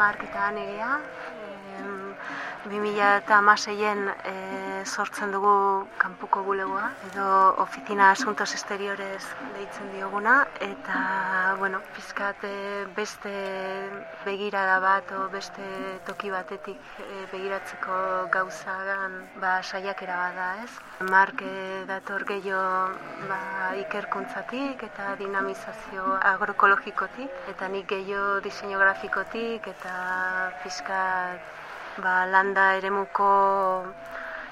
हमारे पिता ने गया। 2006en e, eh, sortzen dugu kanpuko bulegoa, edo ofizina asuntos exteriores deitzen dioguna, eta, bueno, pizkat eh, beste begirada bat, o beste toki batetik e, begiratzeko gauzagan, ba, saiakera bada, ez? Mark dator gehiago ba, ikerkuntzatik eta dinamizazio agroekologikotik, eta nik gehiago diseinografikotik eta pizkat ba, landa eremuko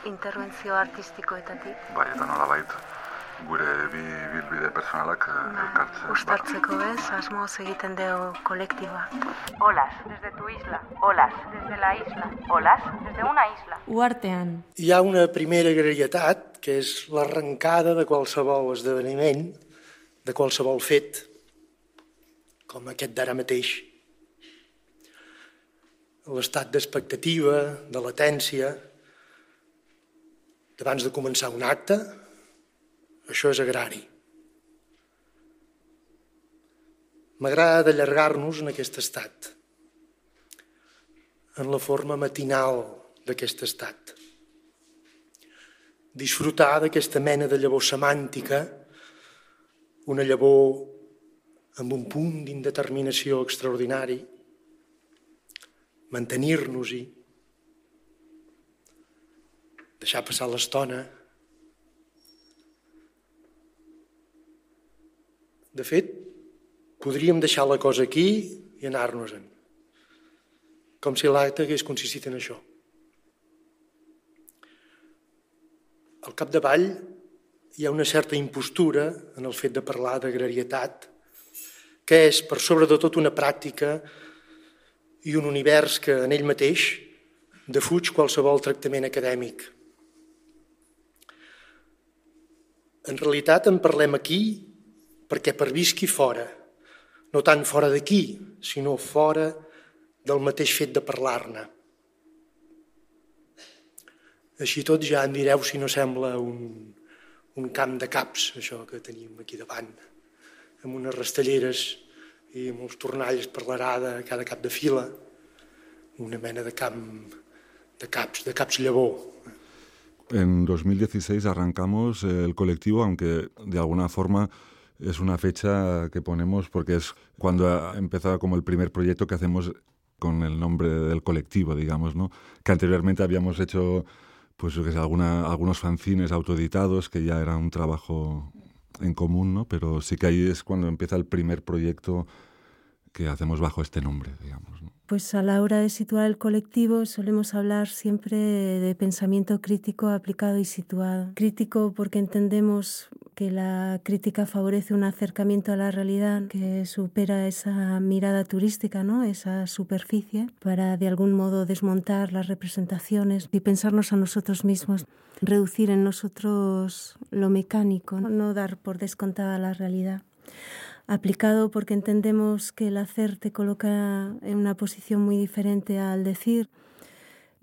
interbentzio artistikoetatik. Bai, eta nola bait, gure bi bilbide personalak eh, ba, elkartzen. Ustartzeko ez, asmoz egiten dugu kolektiba. Olas, desde tu isla. Olas, desde la isla. Olas, desde una isla. Uartean. Hi ha una primera graietat, que és l'arrencada de qualsevol esdeveniment, de qualsevol fet, com aquest d'ara mateix l'estat d'expectativa, de latència, d'abans de començar un acte, això és agrari. M'agrada d'allargar-nos en aquest estat, en la forma matinal d'aquest estat. Disfrutar d'aquesta mena de llavor semàntica, una llavor amb un punt d'indeterminació extraordinari, mantenir-nos-hi, deixar passar l'estona. De fet, podríem deixar la cosa aquí i anar-nos-en, com si l'acte hagués consistit en això. Al capdavall hi ha una certa impostura en el fet de parlar d'agrarietat, que és, per sobre de tot, una pràctica i un univers que en ell mateix defuig qualsevol tractament acadèmic. En realitat en parlem aquí perquè pervisqui fora, no tant fora d'aquí, sinó fora del mateix fet de parlar-ne. Així tot ja en direu si no sembla un, un camp de caps, això que tenim aquí davant, amb unes rastelleres i amb els tornalls per l'arada a cada cap de fila, una mena de camp de caps, de caps llavor. En 2016 arrancamos el colectivo, aunque de alguna forma es una fecha que ponemos porque es cuando ha empezado como el primer proyecto que hacemos con el nombre del colectivo, digamos, ¿no? Que anteriormente habíamos hecho, pues que alguna, algunos fanzines autoeditados, que ya era un trabajo en común, ¿no? Pero sí que ahí es cuando empieza el primer proyecto que hacemos bajo este nombre, digamos. Pues a la hora de situar el colectivo solemos hablar siempre de pensamiento crítico aplicado y situado. Crítico porque entendemos que la crítica favorece un acercamiento a la realidad que supera esa mirada turística, ¿no? esa superficie, para de algún modo desmontar las representaciones y pensarnos a nosotros mismos, reducir en nosotros lo mecánico, no dar por descontada la realidad aplicado porque entendemos que el hacer te coloca en una posición muy diferente al decir.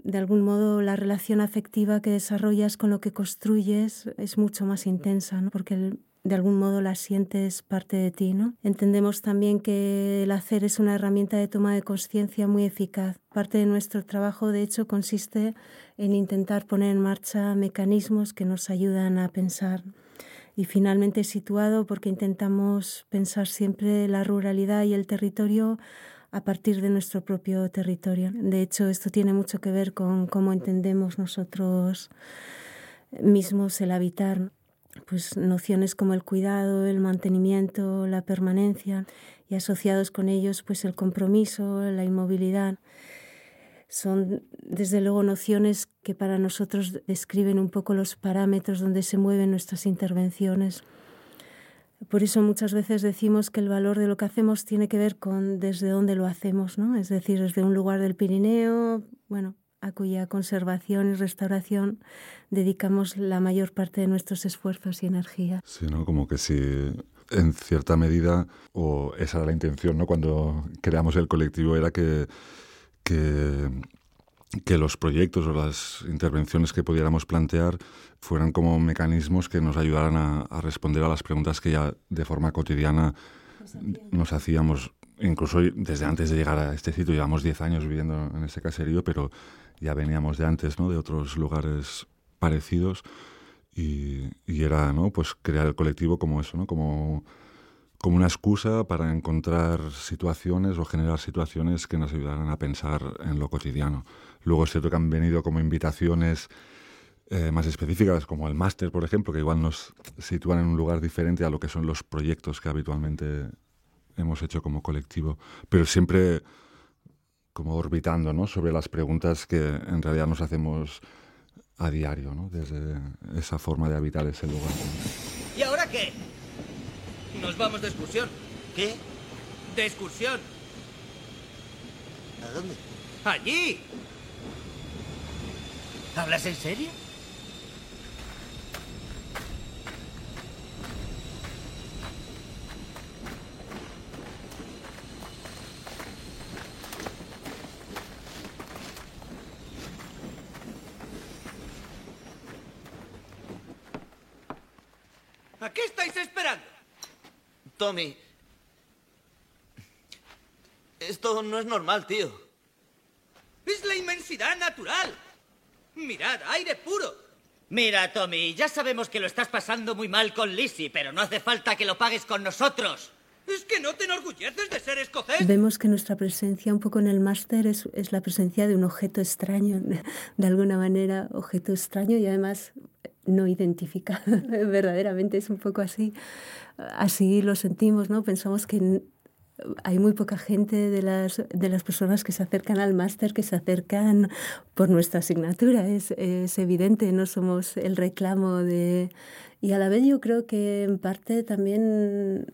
De algún modo la relación afectiva que desarrollas con lo que construyes es mucho más intensa, ¿no? porque de algún modo la sientes parte de ti. ¿no? Entendemos también que el hacer es una herramienta de toma de conciencia muy eficaz. Parte de nuestro trabajo, de hecho, consiste en intentar poner en marcha mecanismos que nos ayudan a pensar y finalmente situado porque intentamos pensar siempre la ruralidad y el territorio a partir de nuestro propio territorio. De hecho, esto tiene mucho que ver con cómo entendemos nosotros mismos el habitar, pues nociones como el cuidado, el mantenimiento, la permanencia y asociados con ellos pues el compromiso, la inmovilidad son desde luego nociones que para nosotros describen un poco los parámetros donde se mueven nuestras intervenciones. Por eso muchas veces decimos que el valor de lo que hacemos tiene que ver con desde dónde lo hacemos, ¿no? Es decir, desde un lugar del Pirineo, bueno, a cuya conservación y restauración dedicamos la mayor parte de nuestros esfuerzos y energía. Sí. Como que si en cierta medida, o esa era la intención, ¿no? Cuando creamos el colectivo, era que que, que los proyectos o las intervenciones que pudiéramos plantear fueran como mecanismos que nos ayudaran a, a responder a las preguntas que ya de forma cotidiana nos hacíamos incluso desde antes de llegar a este sitio, llevamos 10 años viviendo en este caserío, pero ya veníamos de antes, ¿no? De otros lugares parecidos y, y era, ¿no? Pues crear el colectivo como eso, ¿no? Como como una excusa para encontrar situaciones o generar situaciones que nos ayudaran a pensar en lo cotidiano. Luego es cierto que han venido como invitaciones eh, más específicas, como el máster, por ejemplo, que igual nos sitúan en un lugar diferente a lo que son los proyectos que habitualmente hemos hecho como colectivo, pero siempre como orbitando ¿no? sobre las preguntas que en realidad nos hacemos a diario, ¿no? desde esa forma de habitar ese lugar. ¿Y ahora qué? Nos vamos de excursión. ¿Qué? ¡De excursión! ¿A dónde? ¡Allí! ¿Hablas en serio? ¿A qué estáis esperando? Tommy. Esto no es normal, tío. Es la inmensidad natural. Mirad, aire puro. Mira, Tommy, ya sabemos que lo estás pasando muy mal con Lizzie, pero no hace falta que lo pagues con nosotros. ¿Es que no te enorgulleces de ser escocés? Vemos que nuestra presencia un poco en el máster es, es la presencia de un objeto extraño, de alguna manera, objeto extraño y además no identificado. Verdaderamente es un poco así. Así lo sentimos, ¿no? Pensamos que hay muy poca gente de las, de las personas que se acercan al máster, que se acercan por nuestra asignatura. Es, es evidente, no somos el reclamo de... Y a la vez yo creo que en parte también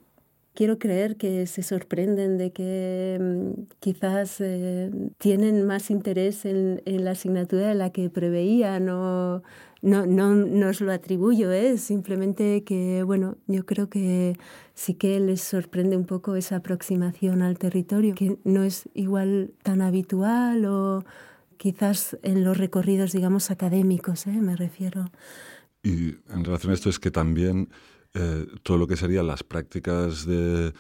quiero creer que se sorprenden de que mm, quizás eh, tienen más interés en, en, la asignatura de la que preveían o no, no, no os lo atribuyo, ¿eh? simplemente que, bueno, yo creo que sí que les sorprende un poco esa aproximación al territorio, que no es igual tan habitual o quizás en los recorridos, digamos, académicos, ¿eh? me refiero. Y en relación a esto es que también eh, todo lo que serían las prácticas de,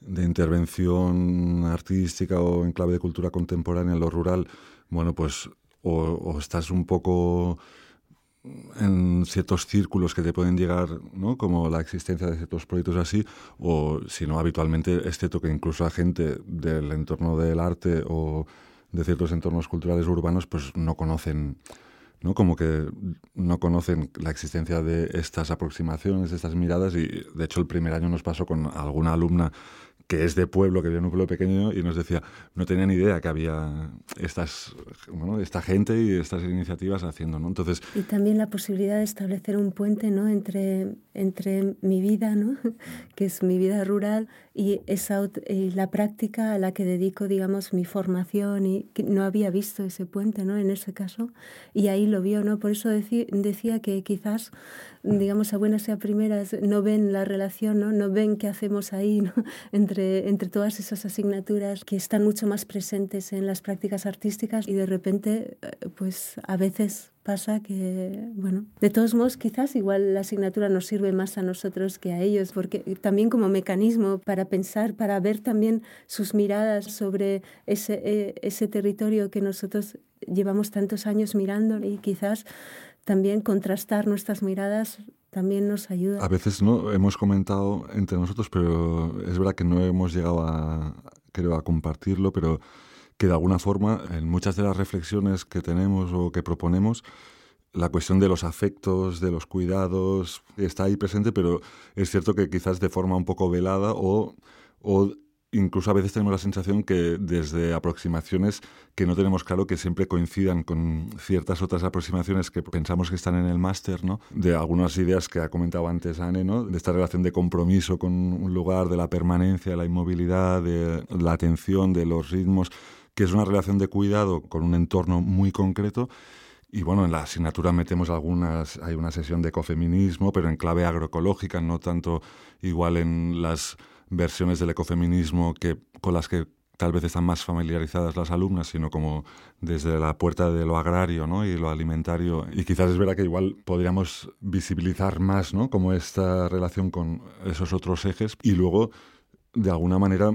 de intervención artística o en clave de cultura contemporánea en lo rural, bueno, pues o, estás un poco en ciertos círculos que te pueden llegar, ¿no? como la existencia de ciertos proyectos así, o si no, habitualmente es cierto que incluso a gente del entorno del arte o de ciertos entornos culturales urbanos, pues no conocen, ¿no? como que no conocen la existencia de estas aproximaciones, estas miradas, y de hecho el primer año nos pasó con alguna alumna que es de pueblo, que vive en un pueblo pequeño, y nos decía, no tenía ni idea que había estas, bueno, esta gente y estas iniciativas haciendo, ¿no? Entonces... Y también la posibilidad de establecer un puente, ¿no? Entre, entre mi vida, ¿no? que es mi vida rural, y, esa, y la práctica a la que dedico, digamos, mi formación, y que no había visto ese puente, ¿no? En ese caso, y ahí lo vio, ¿no? Por eso decía que quizás digamos, a buenas y a primeras no ven la relación, no, no ven qué hacemos ahí ¿no? entre, entre todas esas asignaturas que están mucho más presentes en las prácticas artísticas y de repente, eh, pues a veces pasa que, bueno, de todos modos quizás igual la asignatura nos sirve más a nosotros que a ellos, porque también como mecanismo para pensar, para ver también sus miradas sobre ese, eh, ese territorio que nosotros llevamos tantos años mirando y quizás también contrastar nuestras miradas también nos ayuda. A veces no hemos comentado entre nosotros, pero es verdad que no hemos llegado a, creo, a compartirlo, pero que de alguna forma en muchas de las reflexiones que tenemos o que proponemos, la cuestión de los afectos, de los cuidados, está ahí presente, pero es cierto que quizás de forma un poco velada o, o incluso a veces tenemos la sensación que desde aproximaciones que no tenemos claro que siempre coincidan con ciertas otras aproximaciones que pensamos que están en el máster, ¿no? De algunas ideas que ha comentado antes Anne, ¿no? De esta relación de compromiso con un lugar, de la permanencia, la inmovilidad, de la atención, de los ritmos, que es una relación de cuidado con un entorno muy concreto. Y bueno, en la asignatura metemos algunas, hay una sesión de ecofeminismo, pero en clave agroecológica, no tanto igual en las versiones del ecofeminismo que, con las que tal vez están más familiarizadas las alumnas, sino como desde la puerta de lo agrario ¿no? y lo alimentario. Y quizás es verdad que igual podríamos visibilizar más ¿no? como esta relación con esos otros ejes y luego, de alguna manera,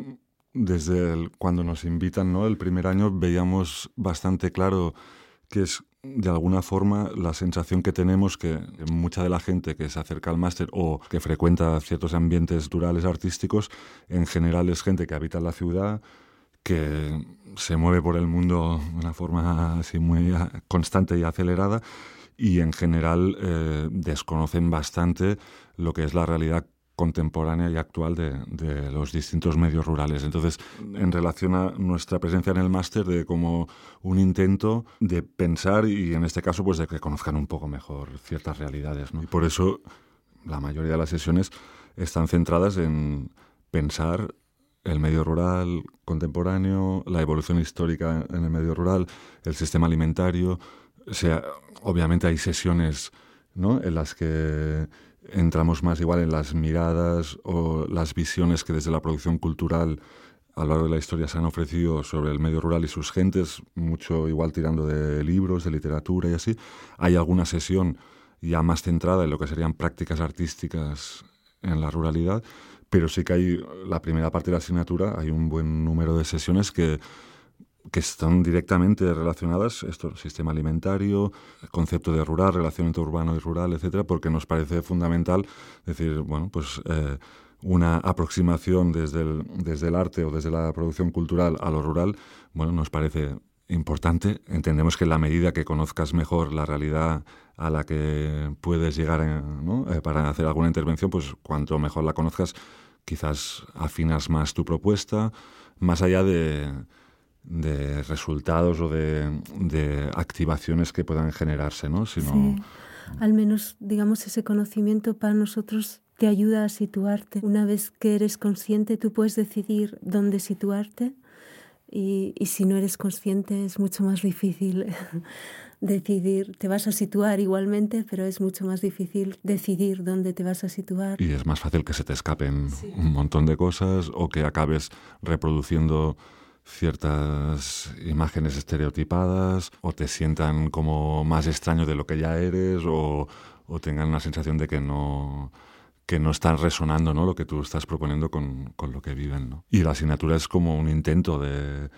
desde cuando nos invitan, ¿no? El primer año veíamos bastante claro que es de alguna forma la sensación que tenemos que mucha de la gente que se acerca al máster o que frecuenta ciertos ambientes durales artísticos, en general es gente que habita en la ciudad, que se mueve por el mundo de una forma así muy constante y acelerada y en general eh, desconocen bastante lo que es la realidad contemporánea y actual de, los distintos medios rurales. Entonces, en relación a nuestra presencia en el máster, de como un intento de pensar y en este caso, pues de que conozcan un poco mejor ciertas realidades. ¿no? Y por eso la mayoría de las sesiones están centradas en pensar el medio rural contemporáneo, la evolución histórica en el medio rural, el sistema alimentario. O sea, obviamente hay sesiones ¿no? en las que entramos más igual en las miradas o las visiones que desde la producción cultural a lo largo de la historia se han ofrecido sobre el medio rural y sus gentes, mucho igual tirando de libros, de literatura y así. Hay alguna sesión ya más centrada en lo que serían prácticas artísticas en la ruralidad, pero sí que hay la primera parte de la asignatura, hay un buen número de sesiones que que están directamente relacionadas, esto, sistema alimentario, concepto de rural, relación entre urbano y rural, etcétera, porque nos parece fundamental decir, bueno, pues eh, una aproximación desde el, desde el arte o desde la producción cultural a lo rural, bueno, nos parece importante. Entendemos que en la medida que conozcas mejor la realidad a la que puedes llegar eh, para hacer alguna intervención, pues cuanto mejor la conozcas, quizás afinas más tu propuesta, más allá de de resultados o de, de, activaciones que puedan generarse, ¿no? Sino... Sí. Al menos, digamos, ese conocimiento para nosotros te ayuda a situarte. Una vez que eres consciente, tú puedes decidir dónde situarte y, y si no eres consciente es mucho más difícil decidir. Te vas a situar igualmente, pero es mucho más difícil decidir dónde te vas a situar. Y es más fácil que se te escapen un montón de cosas o que acabes reproduciendo ciertas imágenes estereotipadas o te sientan como más extraño de lo que ya eres o, o tengan una sensación de que no que no están resonando ¿no? lo que tú estás proponiendo con, con lo que viven. ¿no? Y la asignatura es como un intento de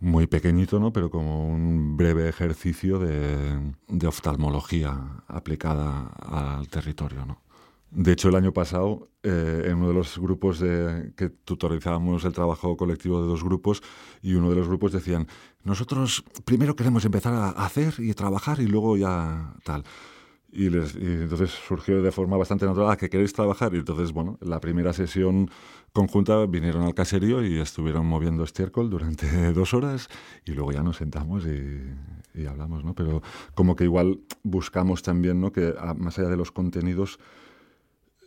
muy pequeñito, ¿no? pero como un breve ejercicio de, de oftalmología aplicada al territorio. ¿no? De hecho, el año pasado, eh, en uno de los grupos que tutorizábamos el trabajo colectivo de dos grupos, y uno de los grupos decían, nosotros primero queremos empezar a hacer y trabajar y luego ya tal. Y, entonces surgió de forma bastante natural, ah, que queréis trabajar. Y entonces, bueno, la primera sesión conjunta vinieron al caserío y estuvieron moviendo estiércol durante dos horas y luego ya nos sentamos y, y hablamos, ¿no? Pero como que igual buscamos también, ¿no? Que más allá de los contenidos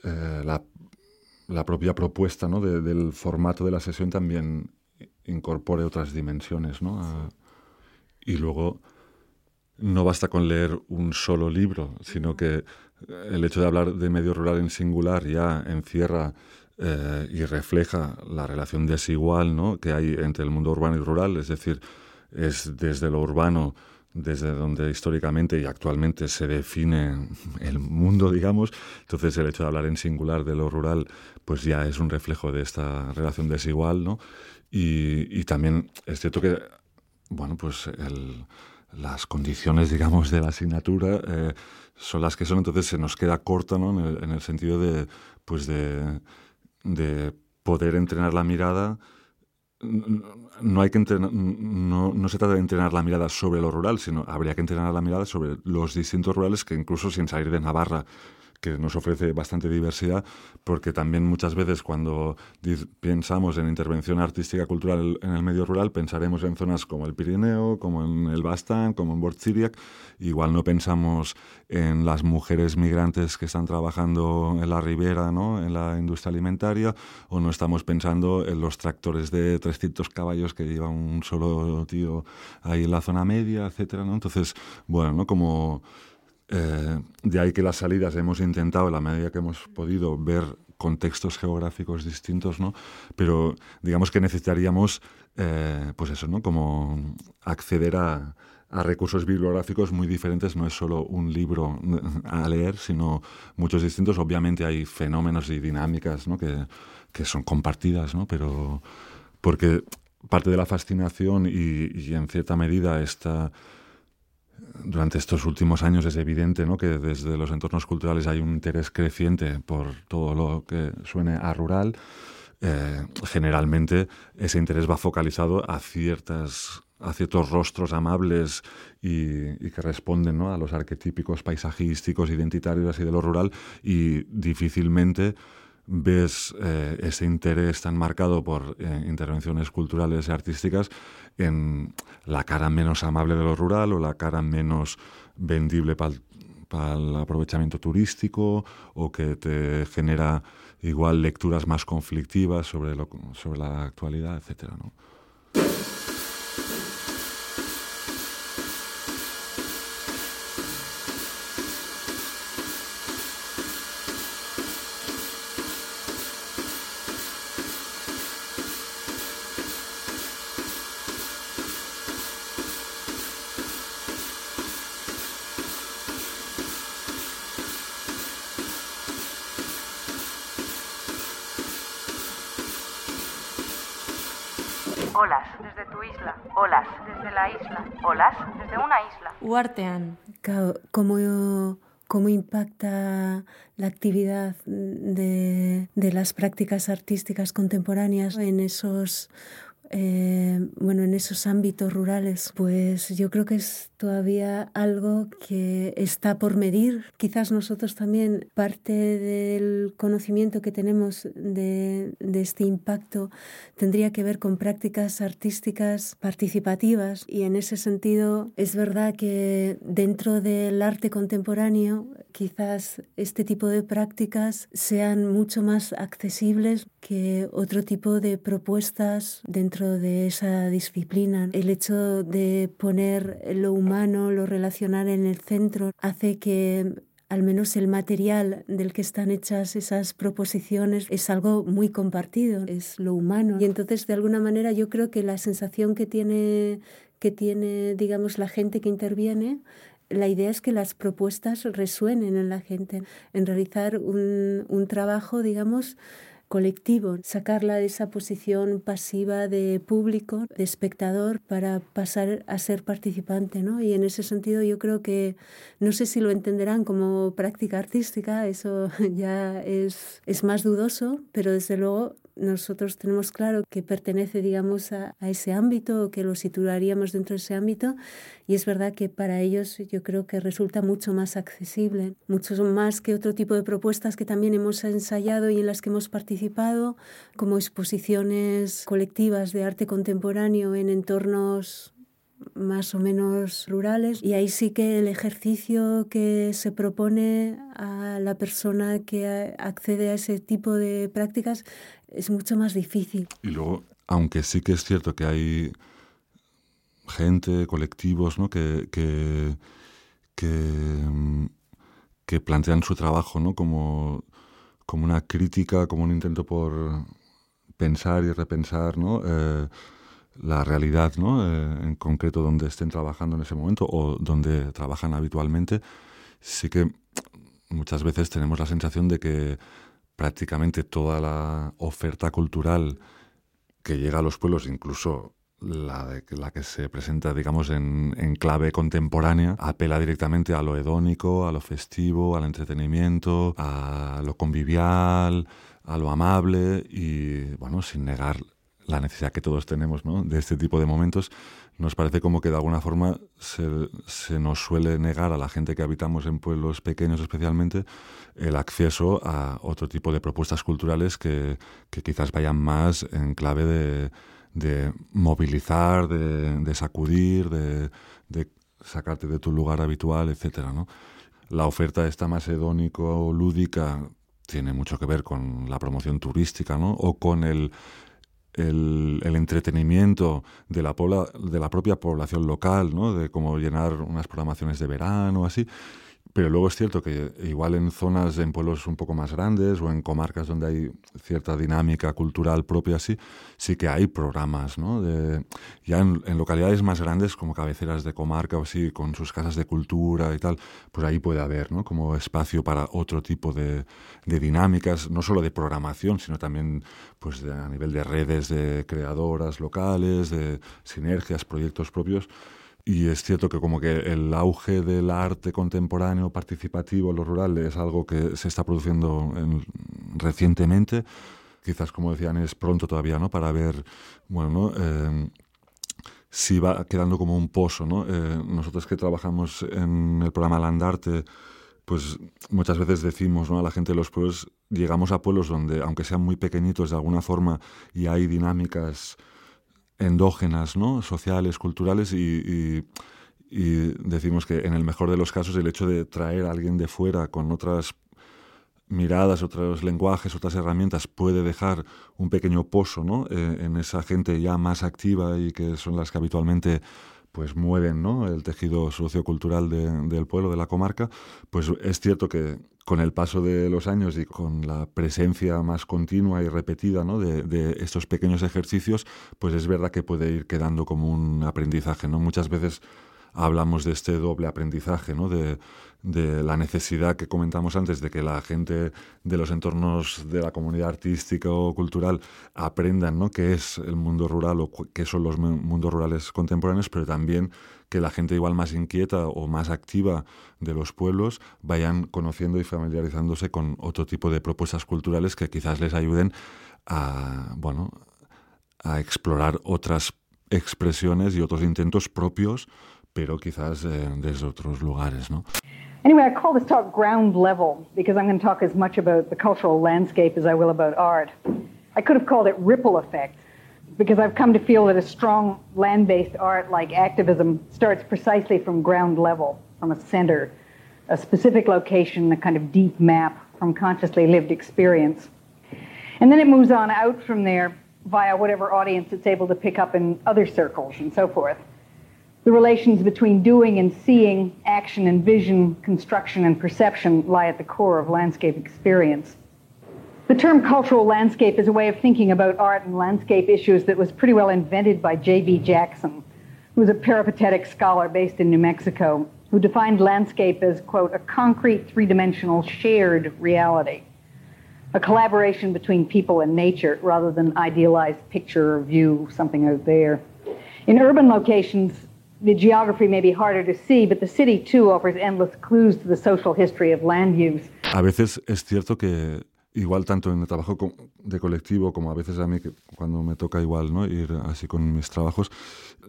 eh, la, propia propuesta ¿no? del formato de la sesión también incorpore otras dimensiones. ¿no? y luego no basta con leer un solo libro, sino que el hecho de hablar de medio rural en singular ya encierra eh, y refleja la relación desigual ¿no? que hay entre el mundo urbano y rural, es decir, es desde lo urbano desde donde históricamente y actualmente se define el mundo, digamos. Entonces el hecho de hablar en singular de lo rural, pues ya es un reflejo de esta relación desigual, ¿no? Y, también es cierto que, bueno, pues las condiciones, digamos, de la asignatura eh, son las que son, entonces se nos queda corta, ¿no? En el, sentido de, pues de, de poder entrenar la mirada no hay que no, no, se trata de entrenar la mirada sobre lo rural, sino habría que entrenar la mirada sobre los distintos rurales que incluso sin salir de Navarra que nos ofrece bastante diversidad, porque también muchas veces cuando pensamos en intervención artística cultural en el medio rural, pensaremos en zonas como el Pirineo, como en el Bastán, como en Bortziriak, igual no pensamos en las mujeres migrantes que están trabajando en la ribera, ¿no? en la industria alimentaria, o no estamos pensando en los tractores de 300 caballos que lleva un solo tío ahí en la zona media, etcétera, ¿no? Entonces, bueno, ¿no? como eh, de ahí que las salidas hemos intentado, en la medida que hemos podido, ver contextos geográficos distintos, ¿no? Pero digamos que necesitaríamos, eh, pues eso, ¿no? Como acceder a, a, recursos bibliográficos muy diferentes. No es solo un libro a leer, sino muchos distintos. Obviamente hay fenómenos y dinámicas, ¿no? Que, que son compartidas, ¿no? Pero porque parte de la fascinación y, en cierta medida esta durante estos últimos años es evidente ¿no? que desde los entornos culturales hay un interés creciente por todo lo que suene a rural. Eh, generalmente ese interés va focalizado a ciertas a ciertos rostros amables y, que responden ¿no? a los arquetípicos paisajísticos, identitarios así de lo rural y difícilmente ves eh, ese interés tan marcado por eh, intervenciones culturales y artísticas en la cara menos amable de lo rural o la cara menos vendible para el aprovechamiento turístico o que te genera igual lecturas más conflictivas sobre, lo, sobre la actualidad, etcétera, ¿no? Uartean. Como cómo impacta la actividad de, de, las prácticas artísticas contemporáneas en esos eh, bueno, en esos ámbitos rurales, pues yo creo que es todavía algo que está por medir. Quizás nosotros también parte del conocimiento que tenemos de, de este impacto tendría que ver con prácticas artísticas participativas y en ese sentido es verdad que dentro del arte contemporáneo quizás este tipo de prácticas sean mucho más accesibles que otro tipo de propuestas dentro de esa disciplina. El hecho de poner lo humano, lo relacional en el centro, hace que al menos el material del que están hechas esas proposiciones es algo muy compartido, es lo humano. Y entonces, de alguna manera, yo creo que la sensación que tiene, que tiene digamos, la gente que interviene la idea es que las propuestas resuenen en la gente, en realizar un, un trabajo, digamos, colectivo, sacarla de esa posición pasiva de público, de espectador, para pasar a ser participante. ¿no? Y en ese sentido yo creo que, no sé si lo entenderán como práctica artística, eso ya es, es más dudoso, pero desde luego nosotros tenemos claro que pertenece, digamos, a, ese ámbito, que lo situaríamos dentro de ese ámbito, y es verdad que para ellos yo creo que resulta mucho más accesible, mucho más que otro tipo de propuestas que también hemos ensayado y en las que hemos participado, como exposiciones colectivas de arte contemporáneo en entornos más o menos rurales y ahí sí que el ejercicio que se propone a la persona que accede a ese tipo de prácticas es mucho más difícil. Y luego, aunque sí que es cierto que hay gente, colectivos, ¿no? que, que, que, plantean su trabajo ¿no? como, como una crítica, como un intento por pensar y repensar ¿no? Eh, la realidad ¿no? Eh, en concreto donde estén trabajando en ese momento o donde trabajan habitualmente, sí que muchas veces tenemos la sensación de que prácticamente toda la oferta cultural que llega a los pueblos, incluso la, de, la que se presenta, digamos, en, en, clave contemporánea, apela directamente a lo hedónico, a lo festivo, al entretenimiento, a lo convivial, a lo amable y, bueno, sin negar la necesidad que todos tenemos ¿no? de este tipo de momentos, nos parece como que de alguna forma se, se, nos suele negar a la gente que habitamos en pueblos pequeños especialmente el acceso a otro tipo de propuestas culturales que, quizás vayan más en clave de, de movilizar, de, sacudir, de, de, sacarte de tu lugar habitual, ¿no? La oferta esta más hedónico-lúdica tiene mucho que ver con la promoción turística, ¿no? O con el el, el, entretenimiento de la, pobla, de la propia población local, ¿no? de cómo llenar unas programaciones de verano, así. Pero luego es cierto que igual en zonas, en pueblos un poco más grandes o en comarcas donde hay cierta dinámica cultural propia así, sí que hay programas, ¿no? De, ya en, localidades más grandes como cabeceras de comarca o así, con sus casas de cultura y tal, pues ahí puede haber, ¿no? Como espacio para otro tipo de, de dinámicas, no solo de programación, sino también pues a nivel de redes de creadoras locales, de sinergias, proyectos propios. Y es cierto que como que el auge del arte contemporáneo participativo en lo rural es algo que se está produciendo recientemente. Quizás, como decían, es pronto todavía, ¿no? Para ver, bueno, eh, si va quedando como un pozo, ¿no? Eh, nosotros que trabajamos en el programa Landarte, pues muchas veces decimos ¿no? a la gente de los pueblos, llegamos a pueblos donde, aunque sean muy pequeñitos de alguna forma, y hay dinámicas endógenas, ¿no? sociales, culturales, y, decimos que en el mejor de los casos el hecho de traer a alguien de fuera con otras miradas, otros lenguajes, otras herramientas, puede dejar un pequeño pozo ¿no? Eh, en esa gente ya más activa y que son las que habitualmente pues mueven ¿no? el tejido sociocultural del pueblo, de la comarca, pues es cierto que con el paso de los años y con la presencia más continua y repetida ¿no? de, estos pequeños ejercicios, pues es verdad que puede ir quedando como un aprendizaje. ¿no? Muchas veces hablamos de este doble aprendizaje, ¿no? de, de la necesidad que comentamos antes de que la gente de los entornos de la comunidad artística o cultural aprendan ¿no? qué es el mundo rural o qué son los mundos rurales contemporáneos, pero también que la gente igual más inquieta o más activa de los pueblos vayan conociendo y familiarizándose con otro tipo de propuestas culturales que quizás les ayuden a, bueno, a explorar otras expresiones y otros intentos propios, pero quizás eh, desde otros lugares, ¿no? Anyway, I call this talk ground level because I'm going to talk as much about the cultural landscape as I will about art. I could have called it ripple effect because I've come to feel that a strong land based art like activism starts precisely from ground level, from a center, a specific location, a kind of deep map from consciously lived experience. And then it moves on out from there via whatever audience it's able to pick up in other circles and so forth. The relations between doing and seeing, action and vision, construction and perception lie at the core of landscape experience. The term cultural landscape is a way of thinking about art and landscape issues that was pretty well invented by J.B. Jackson, who was a peripatetic scholar based in New Mexico, who defined landscape as, quote, a concrete three dimensional shared reality, a collaboration between people and nature rather than idealized picture or view, something out there. In urban locations, the geography may be harder to see, but the city too offers endless clues to the social history of land use. A veces es cierto que igual tanto en el trabajo de colectivo como a veces a mí, que cuando me toca igual ¿no? ir así con mis trabajos,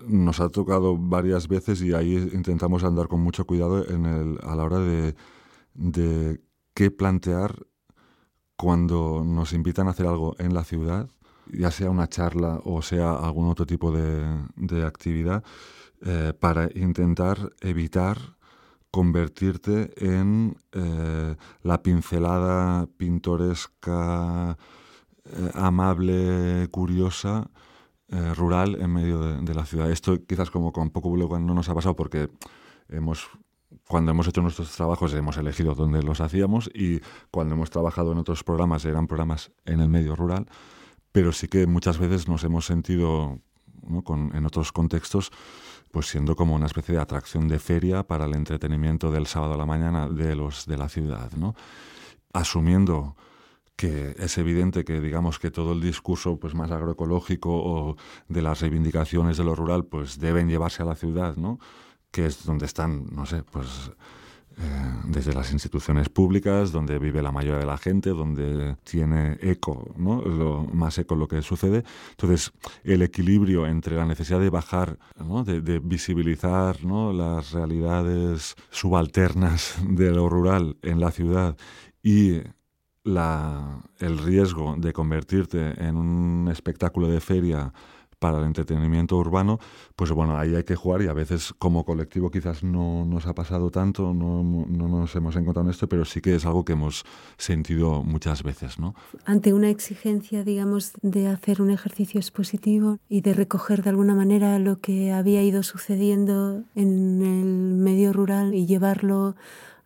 nos ha tocado varias veces y ahí intentamos andar con mucho cuidado en el, a la hora de, de qué plantear cuando nos invitan a hacer algo en la ciudad, ya sea una charla o sea algún otro tipo de, de actividad, eh, para intentar evitar convertirte en eh, la pincelada pintoresca, eh, amable, curiosa, eh, rural en medio de, la ciudad. Esto quizás como con poco no nos ha pasado porque hemos cuando hemos hecho nuestros trabajos hemos elegido dónde los hacíamos y cuando hemos trabajado en otros programas eran programas en el medio rural, pero sí que muchas veces nos hemos sentido en otros contextos pues siendo como una especie de atracción de feria para el entretenimiento del sábado a la mañana de los de la ciudad, ¿no? Asumiendo que es evidente que digamos que todo el discurso pues más agroecológico o de las reivindicaciones de lo rural pues deben llevarse a la ciudad, ¿no? Que es donde están, no sé, pues eh, desde las instituciones públicas, donde vive la mayoría de la gente, donde tiene eco, ¿no? lo más eco lo que sucede. Entonces, el equilibrio entre la necesidad de bajar, de, visibilizar las realidades subalternas de lo rural en la ciudad y la, el riesgo de convertirte en un espectáculo de feria para el entretenimiento urbano, pues bueno, ahí hay que jugar y a veces como colectivo quizás no nos ha pasado tanto, no, no, nos hemos encontrado en esto, pero sí que es algo que hemos sentido muchas veces, ¿no? Ante una exigencia, digamos, de hacer un ejercicio expositivo y de recoger de alguna manera lo que había ido sucediendo en el medio rural y llevarlo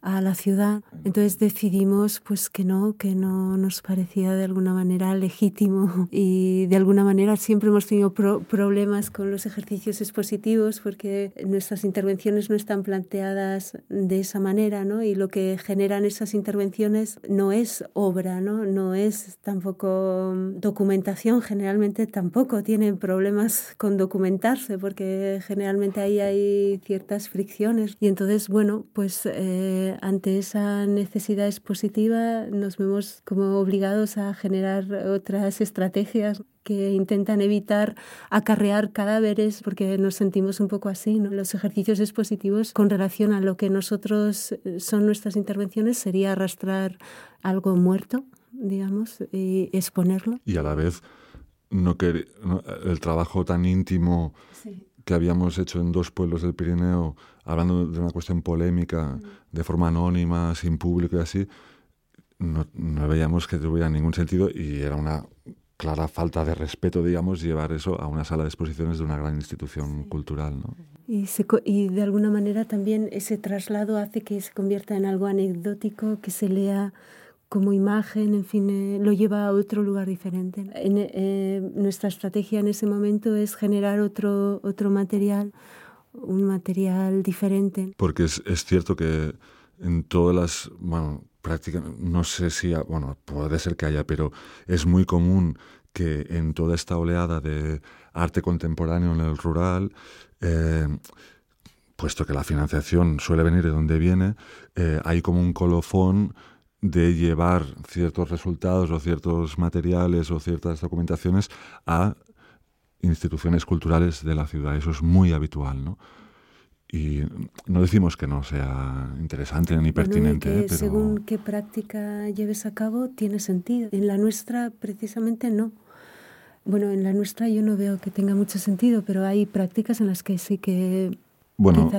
a la ciudad. Entonces decidimos pues que no, que no nos parecía de alguna manera legítimo y de alguna manera siempre hemos tenido problemas con los ejercicios expositivos porque nuestras intervenciones no están planteadas de esa manera, ¿no? Y lo que generan esas intervenciones no es obra, ¿no? No es tampoco documentación, generalmente tampoco tienen problemas con documentarse porque generalmente ahí hay ciertas fricciones y entonces, bueno, pues eh, ante esa necesidad expositiva nos vemos como obligados a generar otras estrategias que intentan evitar acarrear cadáveres porque nos sentimos un poco así. ¿no? Los ejercicios expositivos con relación a lo que nosotros eh, son nuestras intervenciones sería arrastrar algo muerto, digamos, y exponerlo. Y a la vez no que el trabajo tan íntimo que habíamos hecho en dos pueblos del Pirineo, hablando de una cuestión polémica, de forma anónima, sin público y así, no, veíamos que tuviera ningún sentido y era una clara falta de respeto, digamos, llevar eso a una sala de exposiciones de una gran institución cultural. ¿no? Y, y de alguna manera también ese traslado hace que se convierta en algo anecdótico, que se lea como imagen, en fin, eh, lo lleva a otro lugar diferente. En, eh, nuestra estrategia en ese momento es generar otro, otro material, un material diferente. Porque es, cierto que en todas las, bueno, prácticamente, no sé si, bueno, puede ser que haya, pero es muy común que en toda esta oleada de arte contemporáneo en el rural, eh, puesto que la financiación suele venir de donde viene, hay como un colofón de llevar ciertos resultados o ciertos materiales o ciertas documentaciones a instituciones culturales de la ciudad. Eso es muy habitual, ¿no? Y no decimos que no sea interesante ni pertinente. pero... Según qué práctica lleves a cabo, tiene sentido. En la nuestra, precisamente, no. Bueno, en la nuestra yo no veo que tenga mucho sentido, pero hay prácticas en las que sí que bueno,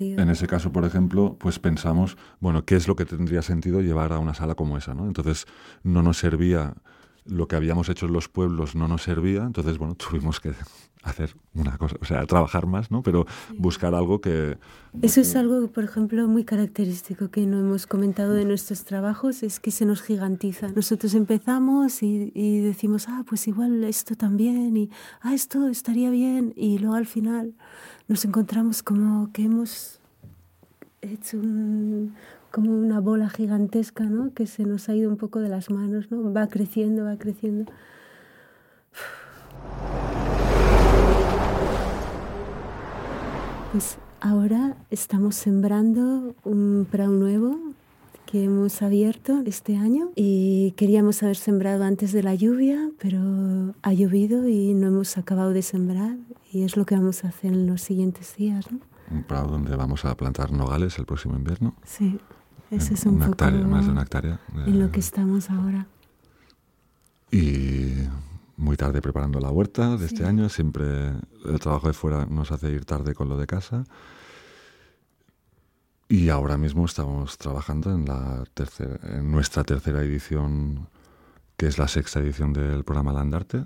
En ese caso, por ejemplo, pues pensamos, bueno, ¿qué es lo que tendría sentido llevar a una sala como esa? ¿no? Entonces, no nos servía, lo que habíamos hecho en los pueblos no nos servía, entonces, bueno, tuvimos que hacer una cosa, o sea, trabajar más, ¿no? Pero buscar algo que... Eso es algo, por ejemplo, muy característico que no hemos comentado de nuestros trabajos, es que se nos gigantiza. Nosotros empezamos y, y decimos, ah, pues igual esto también, y ah, esto estaría bien, y luego al final nos encontramos como que hemos hecho como una bola gigantesca, ¿no? Que se nos ha ido un poco de las manos, ¿no? Va creciendo, va creciendo. Pues ahora estamos sembrando un prado nuevo que hemos abierto este año y queríamos haber sembrado antes de la lluvia, pero ha llovido y no hemos acabado de sembrar y es lo que vamos a hacer en los siguientes días. ¿no? Un prado donde vamos a plantar nogales el próximo invierno. Sí, ese es un poco más de una hectárea. En lo que estamos ahora. Y muy tarde preparando la huerta de este año. Siempre el trabajo de fuera nos hace ir tarde con lo de casa. Y ahora mismo estamos trabajando en, la tercera, en nuestra tercera edición, que es la sexta edición del programa Landarte,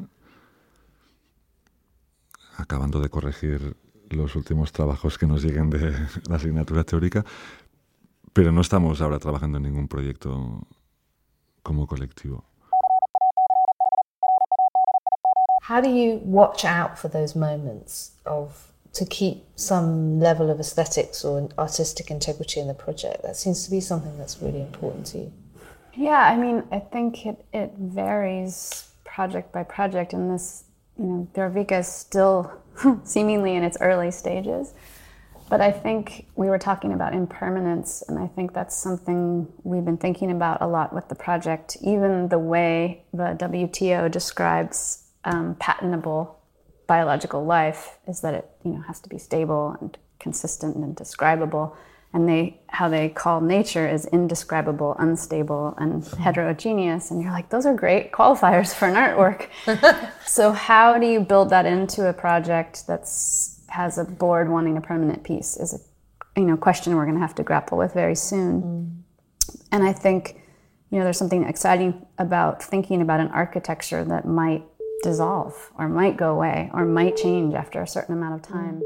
acabando de corregir los últimos trabajos que nos lleguen de la asignatura teórica, pero no estamos ahora trabajando en ningún proyecto como colectivo. How do you watch out for those moments of to keep some level of aesthetics or artistic integrity in the project. That seems to be something that's really important to you. Yeah, I mean, I think it, it varies project by project, and this, you know, Dervika is still seemingly in its early stages. But I think we were talking about impermanence, and I think that's something we've been thinking about a lot with the project. Even the way the WTO describes um, patentable biological life is that it you know has to be stable and consistent and describable. And they how they call nature is indescribable unstable and heterogeneous. And you're like those are great qualifiers for an artwork. So how do you build that into a project that's has a board wanting a permanent piece is a you know question we're going to have to grapple with very soon mm. and i think you know there's something exciting about thinking about an architecture that might dissolve or might go away or might change after a certain amount of time.